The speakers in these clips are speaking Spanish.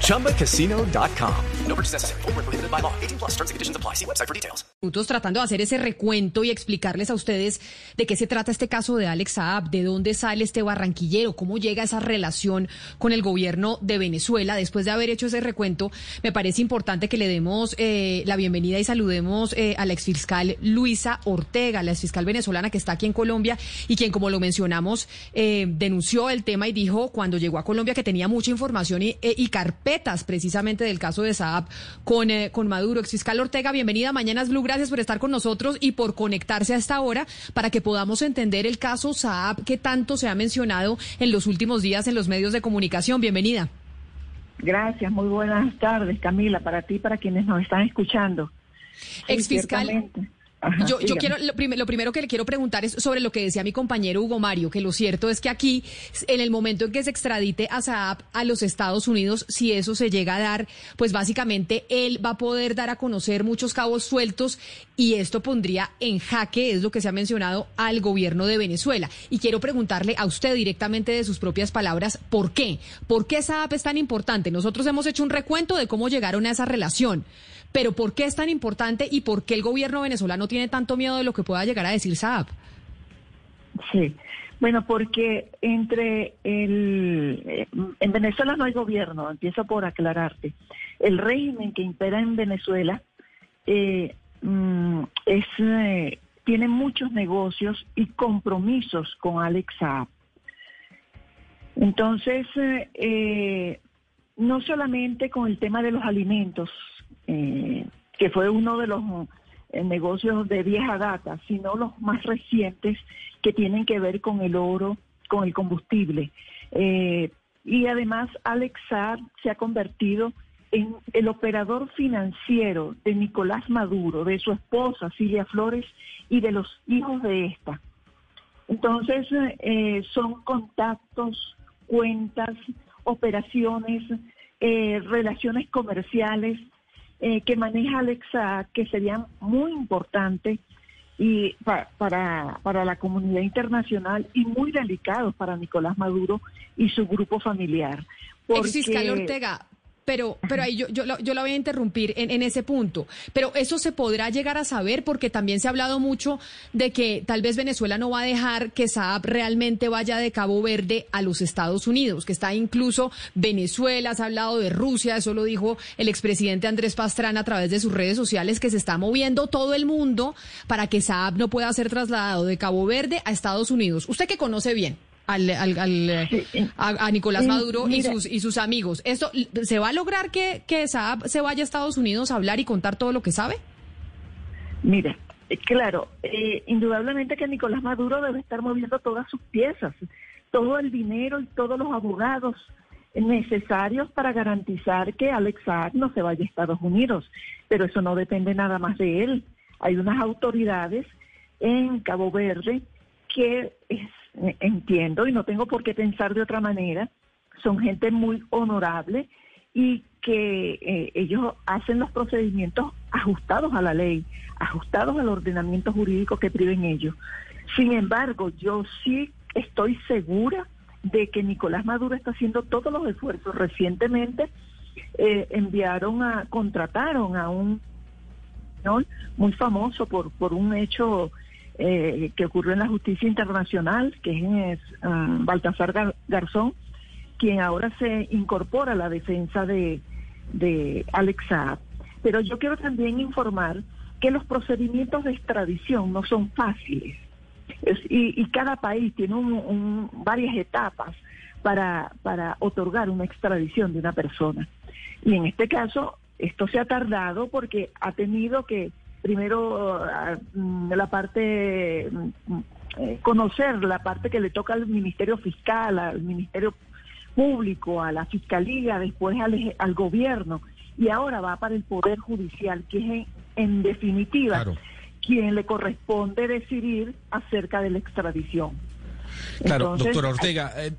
ChumbaCasino.com. No purchase necessary. Full prohibited by law. 18 plus terms and conditions apply. See website for details. minutos tratando de hacer ese recuento y explicarles a ustedes de qué se trata este caso de Alex Saab, de dónde sale este barranquillero, cómo llega esa relación con el gobierno de Venezuela. Después de haber hecho ese recuento, me parece importante que le demos eh, la bienvenida y saludemos eh, a la exfiscal Luisa Ortega, la exfiscal venezolana que está aquí en Colombia y quien, como lo mencionamos, eh, denunció el tema y dijo cuando llegó a Colombia que tenía mucha información y, eh, y carpetas precisamente del caso de Saab con, eh, con Maduro. Exfiscal Ortega, bienvenida a Mañanas Blue. Gracias por estar con nosotros y por conectarse a esta hora para que podamos entender el caso Saab que tanto se ha mencionado en los últimos días en los medios de comunicación. Bienvenida. Gracias, muy buenas tardes, Camila, para ti y para quienes nos están escuchando. Sí, Exfiscal. Ajá, Yo, yo quiero, lo, prim- lo primero que le quiero preguntar es sobre lo que decía mi compañero Hugo Mario, que lo cierto es que aquí, en el momento en que se extradite a Saab a los Estados Unidos, si eso se llega a dar, pues básicamente él va a poder dar a conocer muchos cabos sueltos y esto pondría en jaque, es lo que se ha mencionado, al gobierno de Venezuela. Y quiero preguntarle a usted directamente de sus propias palabras, ¿por qué? ¿Por qué Saab es tan importante? Nosotros hemos hecho un recuento de cómo llegaron a esa relación. Pero ¿por qué es tan importante y por qué el gobierno venezolano tiene tanto miedo de lo que pueda llegar a decir Saab? Sí. Bueno, porque entre el... eh, En Venezuela no hay gobierno, empiezo por aclararte. El régimen que impera en Venezuela eh, mm, es, eh, tiene muchos negocios y compromisos con Alex Saab. Entonces, eh, no solamente con el tema de los alimentos, eh, que fue uno de los eh, negocios de vieja data, sino los más recientes que tienen que ver con el oro, con el combustible. Eh, y además, Alex Saab se ha convertido en el operador financiero de Nicolás Maduro, de su esposa Silvia Flores y de los hijos de esta. Entonces, eh, son contactos, cuentas, operaciones, eh, relaciones comerciales eh, que maneja Alexa, que serían muy importantes y pa- para, para la comunidad internacional y muy delicados para Nicolás Maduro y su grupo familiar. Ex fiscal Porque- Ortega, pero, pero ahí yo, yo, yo la voy a interrumpir en, en ese punto. Pero eso se podrá llegar a saber porque también se ha hablado mucho de que tal vez Venezuela no va a dejar que Saab realmente vaya de Cabo Verde a los Estados Unidos, que está incluso Venezuela, se ha hablado de Rusia, eso lo dijo el expresidente Andrés Pastrana a través de sus redes sociales, que se está moviendo todo el mundo para que Saab no pueda ser trasladado de Cabo Verde a Estados Unidos. Usted que conoce bien. Al, al- al, eh, a, a Nicolás Maduro y sus, y sus amigos. ¿Esto se va a lograr que, que Saab se vaya a Estados Unidos a hablar y contar todo lo que sabe? Mira, eh, claro, eh, indudablemente que Nicolás Maduro debe estar moviendo todas sus piezas, todo el dinero y todos los abogados necesarios para garantizar que Alex Saab no se vaya a Estados Unidos. Pero eso no depende nada más de él. Hay unas autoridades en Cabo Verde que es- entiendo y no tengo por qué pensar de otra manera, son gente muy honorable y que eh, ellos hacen los procedimientos ajustados a la ley, ajustados al ordenamiento jurídico que priven ellos. Sin embargo, yo sí estoy segura de que Nicolás Maduro está haciendo todos los esfuerzos. Recientemente eh, enviaron a, contrataron a un muy famoso por, por un hecho eh, que ocurrió en la justicia internacional, que es ah, Baltasar Gar- Garzón, quien ahora se incorpora a la defensa de, de Alex. Pero yo quiero también informar que los procedimientos de extradición no son fáciles. Es- y, y cada país tiene un- un- varias etapas para, para otorgar una extradición de una persona. Y en este caso, esto se ha tardado porque ha tenido que primero ah, mm, la parte, mm, eh, conocer la parte que le toca al Ministerio Fiscal, al Ministerio Público, a la Fiscalía, después al, al gobierno y ahora va para el Poder Judicial, que es en, en definitiva Claro. quien le corresponde decidir acerca de la extradición. Claro, doctora Ortega, eh,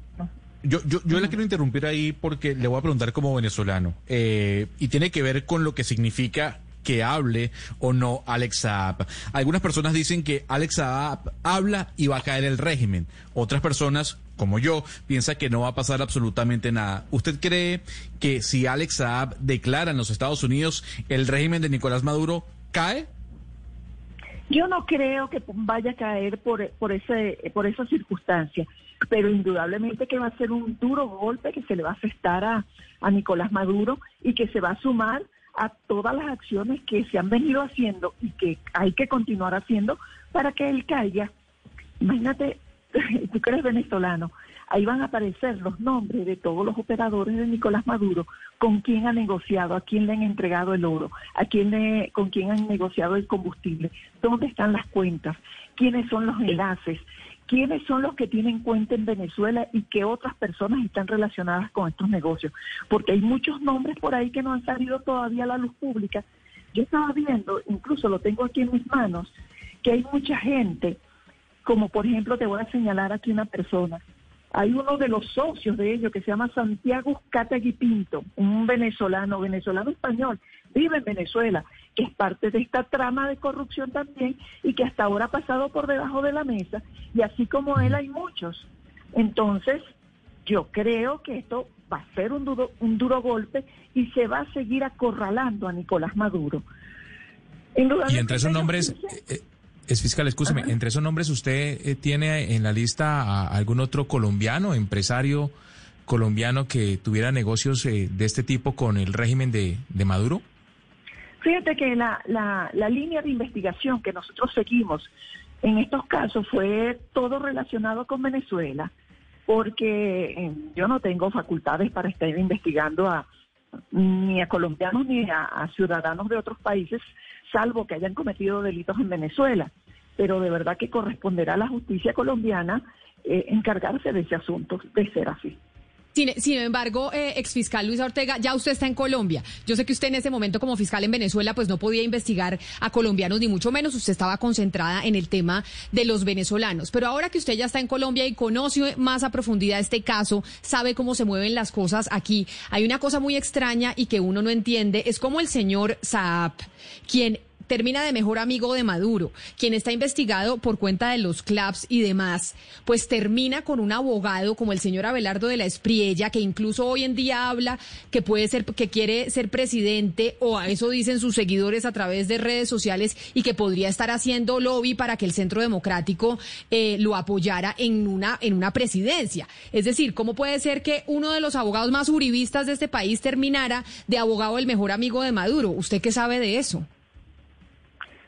yo, yo, yo le quiero interrumpir ahí porque le voy a preguntar como venezolano, eh, y tiene que ver con lo que significa que hable o no Alex Saab. Algunas personas dicen que Alex Saab habla y va a caer el régimen. Otras personas, como yo, piensan que no va a pasar absolutamente nada. ¿Usted cree que si Alex Saab declara en los Estados Unidos el régimen de Nicolás Maduro cae? Yo no creo que vaya a caer por, por, ese, por esa circunstancia, pero indudablemente que va a ser un duro golpe que se le va a afectar a, a Nicolás Maduro y que se va a sumar a todas las acciones que se han venido haciendo y que hay que continuar haciendo para que él caiga. Imagínate, tú que eres venezolano, ahí van a aparecer los nombres de todos los operadores de Nicolás Maduro, con quién ha negociado, a quién le han entregado el oro, a quién le, con quién han negociado el combustible, dónde están las cuentas, quiénes son los enlaces, quiénes son los que tienen cuenta en Venezuela y qué otras personas están relacionadas con estos negocios, porque hay muchos nombres por ahí que no han salido todavía a la luz pública. Yo estaba viendo, incluso lo tengo aquí en mis manos, que hay mucha gente, como por ejemplo te voy a señalar aquí una persona, hay uno de los socios de ellos que se llama Santiago Categui Pinto, un venezolano, venezolano español, vive en Venezuela, que es parte de esta trama de corrupción también y que hasta ahora ha pasado por debajo de la mesa y así como él hay muchos. Entonces, yo creo que esto va a ser un duro, un duro golpe y se va a seguir acorralando a Nicolás Maduro. Y entre esos nombres, es fiscal, escúcheme, entre esos nombres usted eh, tiene en la lista a algún otro colombiano, empresario colombiano que tuviera negocios eh, de este tipo con el régimen de, Maduro? Fíjate que la, la, línea de investigación que nosotros seguimos en estos casos fue todo relacionado con Venezuela, porque eh, yo no tengo facultades para estar investigando a ni a colombianos ni a ciudadanos de otros países salvo que hayan cometido delitos en Venezuela. Pero de verdad que corresponderá a la justicia colombiana eh, encargarse de ese asunto, de ser así. Sin, embargo, eh, exfiscal Luisa Ortega, ya usted está en Colombia. Yo sé que usted en ese momento como fiscal en Venezuela pues no podía investigar a colombianos ni mucho menos. Usted estaba concentrada en el tema de los venezolanos. Pero ahora que usted ya está en Colombia y conoce más a profundidad este caso, sabe cómo se mueven las cosas aquí. Hay una cosa muy extraña y que uno no entiende. Es como el señor Saab, quien termina de mejor amigo de Maduro, quien está investigado por cuenta de los clubs y demás, pues termina con un abogado como el señor Abelardo de la Espriella, que incluso hoy en día habla que puede ser, que quiere ser presidente, o a eso dicen sus seguidores a través de redes sociales, y que podría estar haciendo lobby para que el Centro Democrático eh, lo apoyara en una, en una presidencia. Es decir, ¿cómo puede ser que uno de los abogados más uribistas de este país terminara de abogado del mejor amigo de Maduro? ¿Usted qué sabe de eso?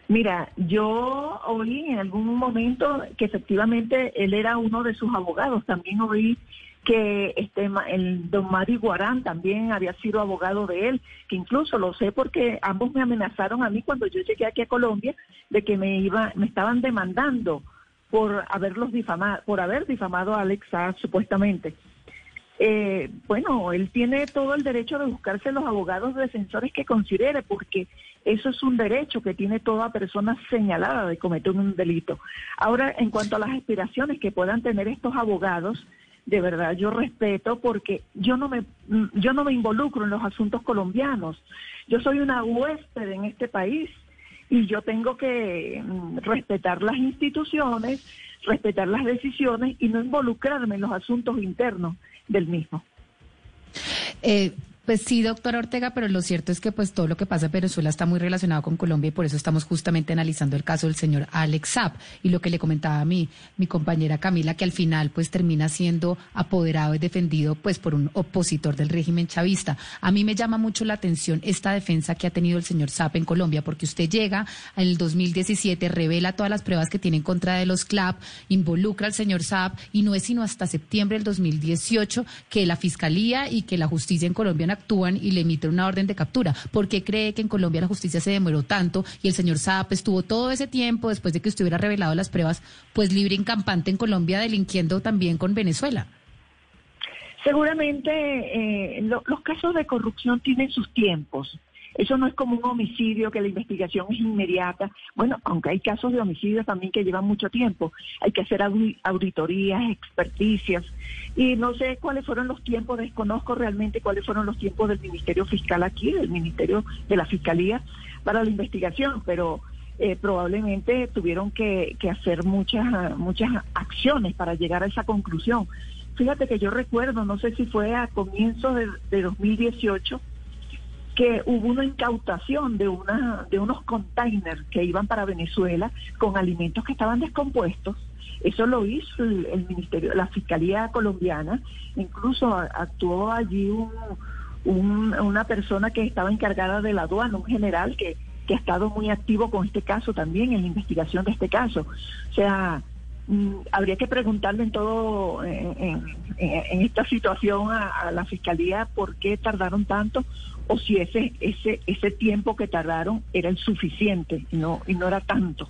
Mira, yo oí en algún momento que efectivamente él era uno de sus abogados. También oí que este el don Mari Guarán también había sido abogado de él, que incluso lo sé porque ambos me amenazaron a mí cuando yo llegué aquí a Colombia de que me iba, me estaban demandando por haberlos difamado, por haber difamado a Alexa supuestamente. Eh, bueno, él tiene todo el derecho de buscarse los abogados defensores que considere, porque eso es un derecho que tiene toda persona señalada de cometer un delito. Ahora, en cuanto a las aspiraciones que puedan tener estos abogados, de verdad yo respeto porque yo no me yo no me involucro en los asuntos colombianos. Yo soy una huésped en este país y yo tengo que mm, respetar las instituciones, respetar las decisiones y no involucrarme en los asuntos internos del mismo. Eh, pues sí, doctora Ortega, pero lo cierto es que pues todo lo que pasa en Venezuela está muy relacionado con Colombia y por eso estamos justamente analizando el caso del señor Alex Saab y lo que le comentaba a mí, mi compañera Camila, que al final pues termina siendo apoderado y defendido pues por un opositor del régimen chavista. A mí me llama mucho la atención esta defensa que ha tenido el señor Saab en Colombia, porque usted llega en el 2017, revela todas las pruebas que tiene en contra de los CLAP, involucra al señor Saab y no es sino hasta septiembre del 2018 que la Fiscalía y que la justicia en Colombia actúan y le emiten una orden de captura. ¿Por qué cree que en Colombia la justicia se demoró tanto y el señor Saab estuvo todo ese tiempo después de que usted hubiera revelado las pruebas, pues libre en campante en Colombia, delinquiendo también con Venezuela? Seguramente eh, los casos de corrupción tienen sus tiempos. Eso no es como un homicidio que la investigación es inmediata. Bueno, aunque hay casos de homicidios también que llevan mucho tiempo, hay que hacer auditorías, experticias. Y no sé cuáles fueron los tiempos, desconozco realmente cuáles fueron los tiempos del Ministerio Fiscal aquí, del Ministerio de la Fiscalía para la investigación, pero eh, probablemente tuvieron que, hacer muchas, muchas acciones para llegar a esa conclusión. Fíjate que yo recuerdo, no sé si fue a comienzos de, de 2018, que hubo una incautación de, una, de unos containers que iban para Venezuela con alimentos que estaban descompuestos. Eso lo hizo el, Ministerio, la Fiscalía colombiana. Incluso actuó allí una persona que estaba encargada de la aduana, un general que, que ha estado muy activo con este caso también, en la investigación de este caso. O sea, mm, habría que preguntarle en todo, en, esta situación a, la Fiscalía por qué tardaron tanto o si ese, ese, ese tiempo que tardaron era el suficiente no, y no era tanto.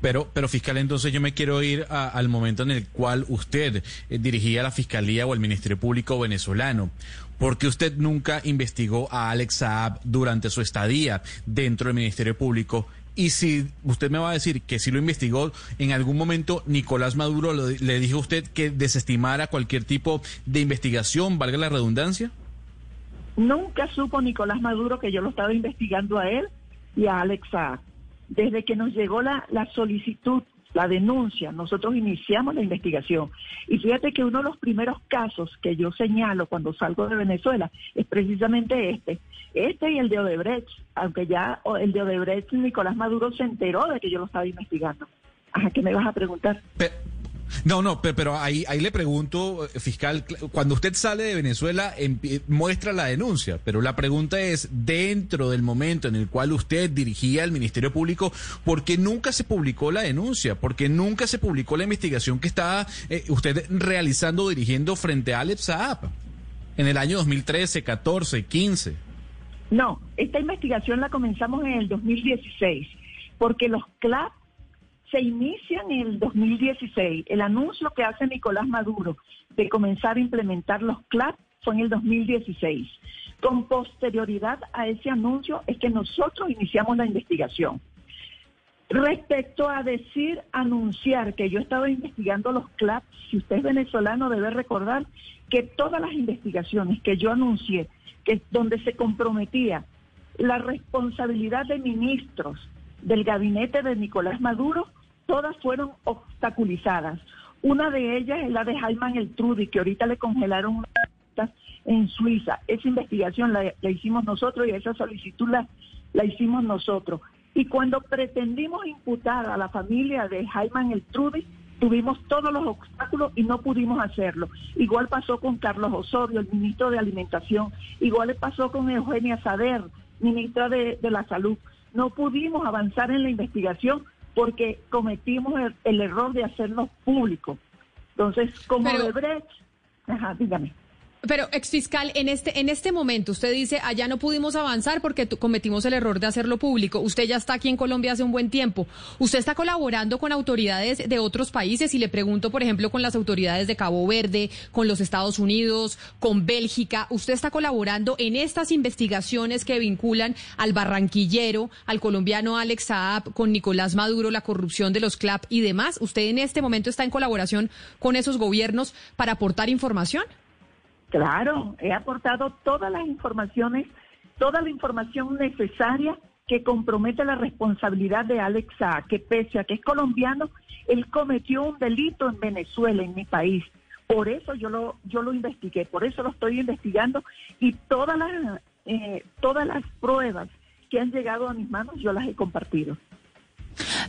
Pero, pero fiscal, entonces yo me quiero ir al momento en el cual usted eh, dirigía la Fiscalía o el Ministerio Público venezolano. ¿Por qué usted nunca investigó a Alex Saab durante su estadía dentro del Ministerio Público? Y si usted me va a decir que si lo investigó, en algún momento Nicolás Maduro le dijo a usted que desestimara cualquier tipo de investigación, valga la redundancia. Nunca supo Nicolás Maduro que yo lo estaba investigando a él y a Alex Saab desde que nos llegó la, solicitud, la denuncia, nosotros iniciamos la investigación. Y fíjate que uno de los primeros casos que yo señalo cuando salgo de Venezuela es precisamente este. Este y el de Odebrecht, aunque ya el de Odebrecht Nicolás Maduro se enteró de que yo lo estaba investigando. Ajá, ¿qué me vas a preguntar? No, no, pero, ahí, ahí le pregunto, eh, fiscal, cuando usted sale de Venezuela muestra la denuncia, pero la pregunta es, dentro del momento en el cual usted dirigía el Ministerio Público, ¿por qué nunca se publicó la denuncia? ¿Por qué nunca se publicó la investigación que estaba eh, usted realizando, dirigiendo frente a Alex Saab en el año 2013, 14, 15? No, esta investigación la comenzamos en el 2016, porque los CLAP se inicia en el 2016. El anuncio que hace Nicolás Maduro de comenzar a implementar los CLAP fue en el 2016. Con posterioridad a ese anuncio es que nosotros iniciamos la investigación. Respecto a decir, anunciar que yo estaba investigando los CLAP, si usted es venezolano debe recordar que todas las investigaciones que yo anuncié, que donde se comprometía la responsabilidad de ministros del gabinete de Nicolás Maduro, todas fueron obstaculizadas. Una de ellas es la de Jaime Eltrudi, que ahorita le congelaron en Suiza. Esa investigación la, hicimos nosotros y esa solicitud la, la hicimos nosotros. Y cuando pretendimos imputar a la familia de Jaime Eltrudi, tuvimos todos los obstáculos y no pudimos hacerlo. Igual pasó con Carlos Osorio, el ministro de Alimentación, igual pasó con Eugenia Sader, ministra de, de la Salud. No pudimos avanzar en la investigación porque cometimos el, error de hacerlo público. Entonces, como Pero... Brecht, ajá, dígame. Pero, exfiscal, en este, en este momento usted dice, allá no pudimos avanzar porque cometimos el error de hacerlo público. Usted ya está aquí en Colombia hace un buen tiempo. ¿Usted está colaborando con autoridades de otros países? Y le pregunto, por ejemplo, con las autoridades de Cabo Verde, con los Estados Unidos, con Bélgica. ¿Usted está colaborando en estas investigaciones que vinculan al barranquillero, al colombiano Alex Saab, con Nicolás Maduro, la corrupción de los CLAP y demás? ¿Usted en este momento está en colaboración con esos gobiernos para aportar información? Claro, he aportado todas las informaciones, toda la información necesaria que compromete la responsabilidad de Alex que pese a que es colombiano, él cometió un delito en Venezuela, en mi país. Por eso yo lo, yo lo investigué, por eso lo estoy investigando y todas las, eh, todas las pruebas que han llegado a mis manos yo las he compartido.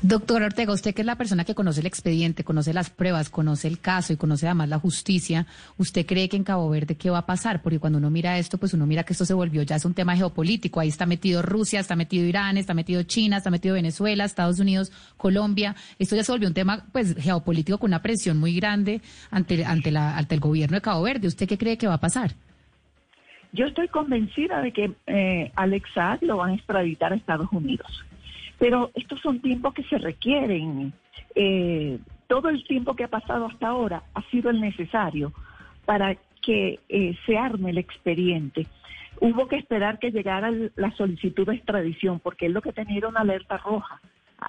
Doctor Ortega, usted que es la persona que conoce el expediente, conoce las pruebas, conoce el caso y conoce además la justicia, ¿usted cree que en Cabo Verde qué va a pasar? Porque cuando uno mira esto, pues uno mira que esto se volvió ya es un tema geopolítico. Ahí está metido Rusia, está metido Irán, está metido China, está metido Venezuela, Estados Unidos, Colombia. Esto ya se volvió un tema pues geopolítico con una presión muy grande ante, ante, la, ante el gobierno de Cabo Verde. ¿Usted qué cree que va a pasar? Yo estoy convencida de que eh, Alex lo van a extraditar a Estados Unidos. Pero estos son tiempos que se requieren. Eh, todo el tiempo que ha pasado hasta ahora ha sido el necesario para que eh, se arme el expediente. hubo que esperar que llegara la solicitud de extradición, porque es lo que tenía una alerta roja.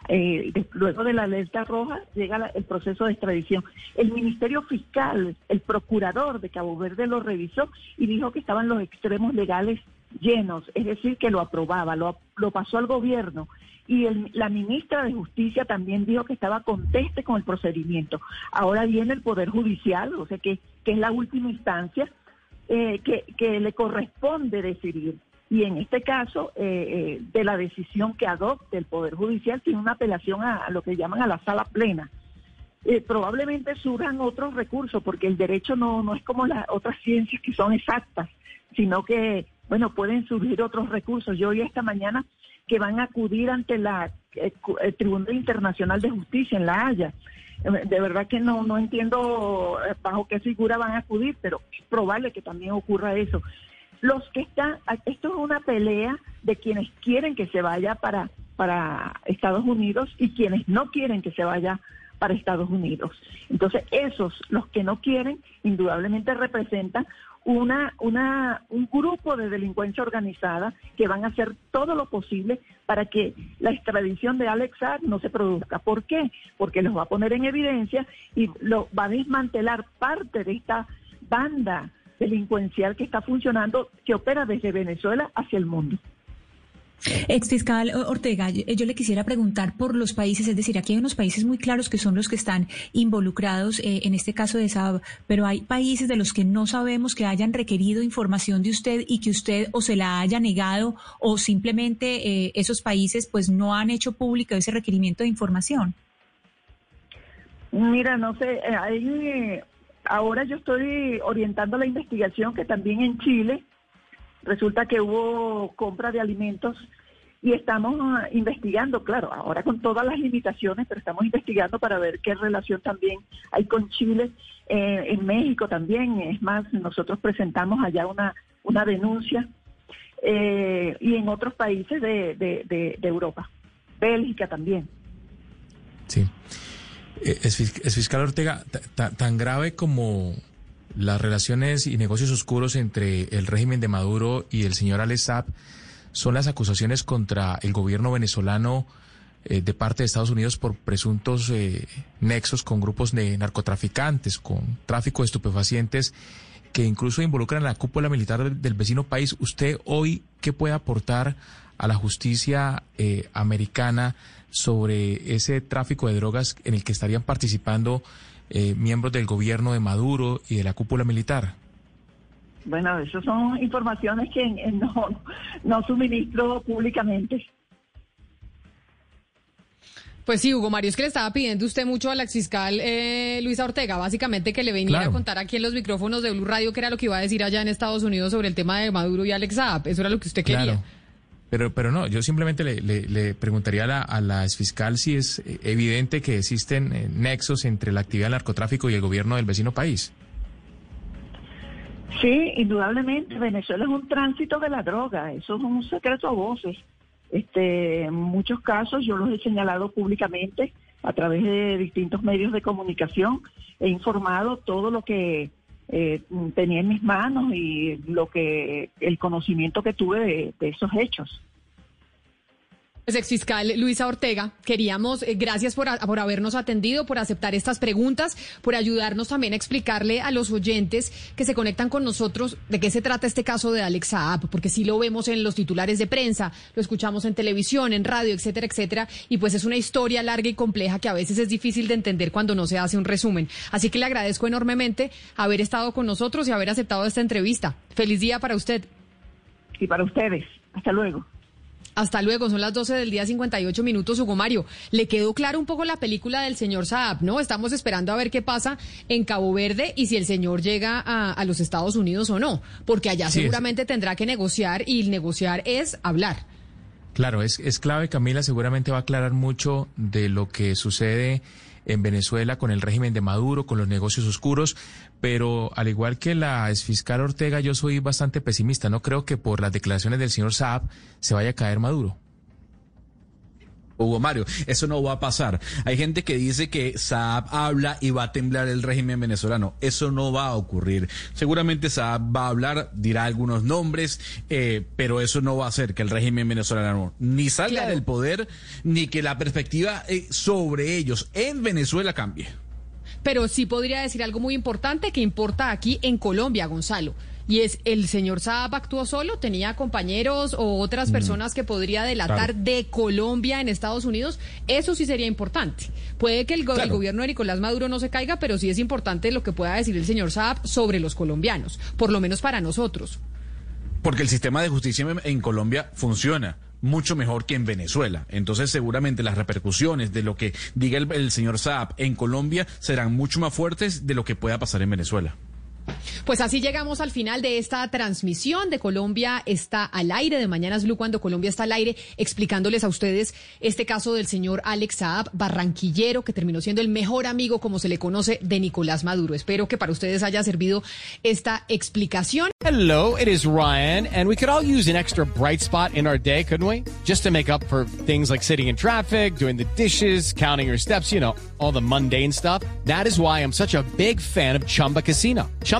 Eh, luego de la alerta roja llega el proceso de extradición. El Ministerio Fiscal, el procurador de Cabo Verde lo revisó y dijo que estaban los extremos legales llenos, es decir, que lo aprobaba, lo, pasó al gobierno. Y la ministra de Justicia también dijo que estaba conteste con el procedimiento. Ahora viene el Poder Judicial, o sea que, que es la última instancia, eh, que, que le corresponde decidir y en este caso eh, eh, de la decisión que adopte el Poder Judicial tiene una apelación a, lo que llaman a la sala plena. Eh, probablemente surjan otros recursos porque el derecho no, no es como las otras ciencias que son exactas, sino que, bueno, pueden surgir otros recursos. Yo oí esta mañana que van a acudir ante la el Tribunal Internacional de Justicia en La Haya. De verdad que no, no entiendo bajo qué figura van a acudir, pero es probable que también ocurra eso. Los que están, esto es una pelea de quienes quieren que se vaya para, para Estados Unidos y quienes no quieren que se vaya para Estados Unidos. Entonces, esos, los que no quieren, indudablemente representan una, una, un grupo de delincuencia organizada que van a hacer todo lo posible para que la extradición de Alex Saab no se produzca. ¿Por qué? Porque los va a poner en evidencia y lo va a desmantelar parte de esta banda delincuencial que está funcionando, que opera desde Venezuela hacia el mundo. Exfiscal Ortega, yo le quisiera preguntar por los países, es decir, aquí hay unos países muy claros que son los que están involucrados eh, en este caso de Saab, pero hay países de los que no sabemos que hayan requerido información de usted y que usted o se la haya negado o simplemente eh, esos países pues no han hecho público ese requerimiento de información. Mira, no sé, eh, hay ahora yo estoy orientando la investigación que también en Chile resulta que hubo compra de alimentos y estamos ah, investigando, claro, ahora con todas las limitaciones, pero estamos investigando para ver qué relación también hay con Chile, eh, en México también, es más, nosotros presentamos allá una, una denuncia eh, y en otros países de, de, de Europa, Bélgica también. Sí. Eh, es, fiscal Ortega, tan grave como las relaciones y negocios oscuros entre el régimen de Maduro y el señor Alex son las acusaciones contra el gobierno venezolano eh, de parte de Estados Unidos por presuntos eh, nexos con grupos de narcotraficantes, con tráfico de estupefacientes que incluso involucran a la cúpula militar del, vecino país. ¿Usted hoy qué puede aportar a la justicia americana sobre ese tráfico de drogas en el que estarían participando eh, miembros del gobierno de Maduro y de la cúpula militar? Bueno, eso son informaciones que no, no suministro públicamente. Pues sí, Hugo Mario, es que le estaba pidiendo usted mucho a la exfiscal eh, Luisa Ortega, básicamente que le viniera a contar aquí en los micrófonos de Blue Radio qué era lo que iba a decir allá en Estados Unidos sobre el tema de Maduro y Alex Saab. Eso era lo que usted quería. Pero, pero no, yo simplemente le, preguntaría a la, a fiscal si es evidente que existen eh, nexos entre la actividad del narcotráfico y el gobierno del vecino país. Sí, indudablemente. Venezuela es un tránsito de la droga. Eso es un secreto a voces. Este, en muchos casos yo los he señalado públicamente a través de distintos medios de comunicación. He informado todo lo que eh, tenía en mis manos y lo que el conocimiento que tuve de esos hechos. Pues, exfiscal Luisa Ortega, queríamos, eh, gracias por, por, habernos atendido, por aceptar estas preguntas, por ayudarnos también a explicarle a los oyentes que se conectan con nosotros de qué se trata este caso de Alex Saab, porque sí lo vemos en los titulares de prensa, lo escuchamos en televisión, en radio, etcétera, etcétera, y pues es una historia larga y compleja que a veces es difícil de entender cuando no se hace un resumen. Así que le agradezco enormemente haber estado con nosotros y haber aceptado esta entrevista. Feliz día para usted. Y para ustedes. Hasta luego. Hasta luego, son las 12 del día 58 minutos, Hugo Mario. Le quedó claro un poco la película del señor Saab, ¿no? Estamos esperando a ver qué pasa en Cabo Verde y si el señor llega a, los Estados Unidos o no, porque allá seguramente tendrá que negociar y negociar es hablar. Claro, es, es clave, Camila, seguramente va a aclarar mucho de lo que sucede en Venezuela con el régimen de Maduro, con los negocios oscuros, pero al igual que la exfiscal Ortega, yo soy bastante pesimista. No creo que por las declaraciones del señor Saab se vaya a caer Maduro. Hugo Mario, eso no va a pasar. Hay gente que dice que Saab habla y va a temblar el régimen venezolano. Eso no va a ocurrir. Seguramente Saab va a hablar, dirá algunos nombres, eh, pero eso no va a hacer que el régimen venezolano ni salga del poder, ni que la perspectiva eh, sobre ellos en Venezuela cambie. Pero sí podría decir algo muy importante que importa aquí en Colombia, Gonzalo y es el señor Saab actuó solo, tenía compañeros o otras mm. personas que podría delatar de Colombia en Estados Unidos, eso sí sería importante. Puede que el, gobierno de Nicolás Maduro no se caiga, pero sí es importante lo que pueda decir el señor Saab sobre los colombianos, por lo menos para nosotros. Porque el sistema de justicia en Colombia funciona mucho mejor que en Venezuela. Entonces seguramente las repercusiones de lo que diga el, el señor Saab en Colombia serán mucho más fuertes de lo que pueda pasar en Venezuela. Pues así llegamos al final de esta transmisión de Colombia está al aire, de Mañanas Blue, cuando Colombia está al aire, explicándoles a ustedes este caso del señor Alex Saab, barranquillero, que terminó siendo el mejor amigo, como se le conoce, de Nicolás Maduro. Espero que para ustedes haya servido esta explicación. Hello, it is Ryan, and we could all use an extra bright spot in our day, couldn't we? Just to make up for things like sitting in traffic, doing the dishes, counting your steps, you know, all the mundane stuff. That is why I'm such a big fan of Chumba Casino. Chumba